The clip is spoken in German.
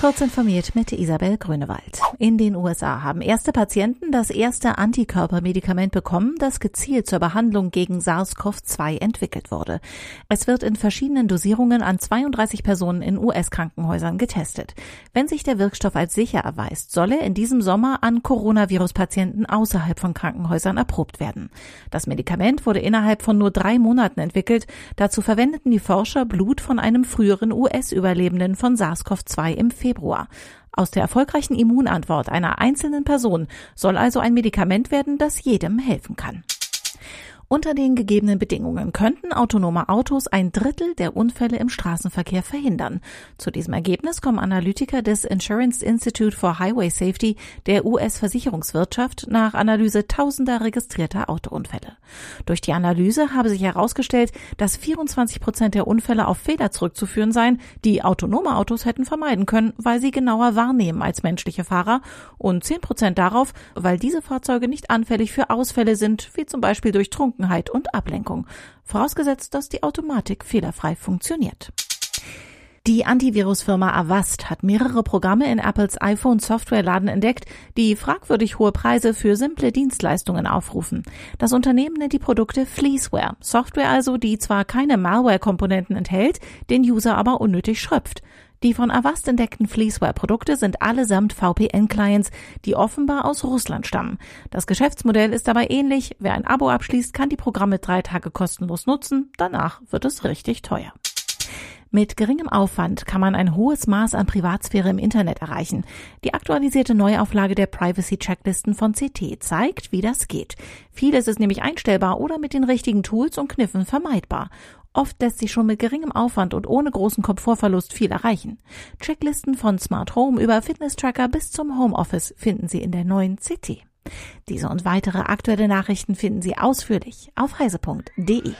Kurz informiert mit Isabel Grünewald. In den USA haben erste Patienten das erste Antikörpermedikament bekommen, das gezielt zur Behandlung gegen SARS-CoV-2 entwickelt wurde. Es wird in verschiedenen Dosierungen an 32 Personen in US-Krankenhäusern getestet. Wenn sich der Wirkstoff als sicher erweist, soll er in diesem Sommer an Coronavirus-Patienten außerhalb von Krankenhäusern erprobt werden. Das Medikament wurde innerhalb von nur drei Monaten entwickelt. Dazu verwendeten die Forscher Blut von einem früheren US-Überlebenden von SARS-CoV-2 im Februar. Februar. Aus der erfolgreichen Immunantwort einer einzelnen Person soll also ein Medikament werden, das jedem helfen kann. Unter den gegebenen Bedingungen könnten autonome Autos ein Drittel der Unfälle im Straßenverkehr verhindern. Zu diesem Ergebnis kommen Analytiker des Insurance Institute for Highway Safety der US-Versicherungswirtschaft nach Analyse tausender registrierter Autounfälle. Durch die Analyse habe sich herausgestellt, dass 24 Prozent der Unfälle auf Fehler zurückzuführen seien, die autonome Autos hätten vermeiden können, weil sie genauer wahrnehmen als menschliche Fahrer und 10 Prozent darauf, weil diese Fahrzeuge nicht anfällig für Ausfälle sind, wie zum Beispiel durch Trunken Trunkenheit und Ablenkung, vorausgesetzt, dass die Automatik fehlerfrei funktioniert. Die Antivirusfirma Avast hat mehrere Programme in Apples iPhone-Softwareladen entdeckt, die fragwürdig hohe Preise für simple Dienstleistungen aufrufen. Das Unternehmen nennt die Produkte Fleeceware, Software also, die zwar keine Malware-Komponenten enthält, den User aber unnötig schröpft. Die von Avast entdeckten Fleeceware-Produkte sind allesamt VPN-Clients, die offenbar aus Russland stammen. Das Geschäftsmodell ist dabei ähnlich. Wer ein Abo abschließt, kann die Programme drei Tage kostenlos nutzen. Danach wird es richtig teuer. Mit geringem Aufwand kann man ein hohes Maß an Privatsphäre im Internet erreichen. Die aktualisierte Neuauflage der Privacy-Checklisten von CT zeigt, wie das geht. Vieles ist nämlich einstellbar oder mit den richtigen Tools und Kniffen vermeidbar. Oft lässt sich schon mit geringem Aufwand und ohne großen Komfortverlust viel erreichen. Checklisten von Smart Home über Fitness-Tracker bis zum Homeoffice finden Sie in der neuen CT. Diese und weitere aktuelle Nachrichten finden Sie ausführlich auf heise.de.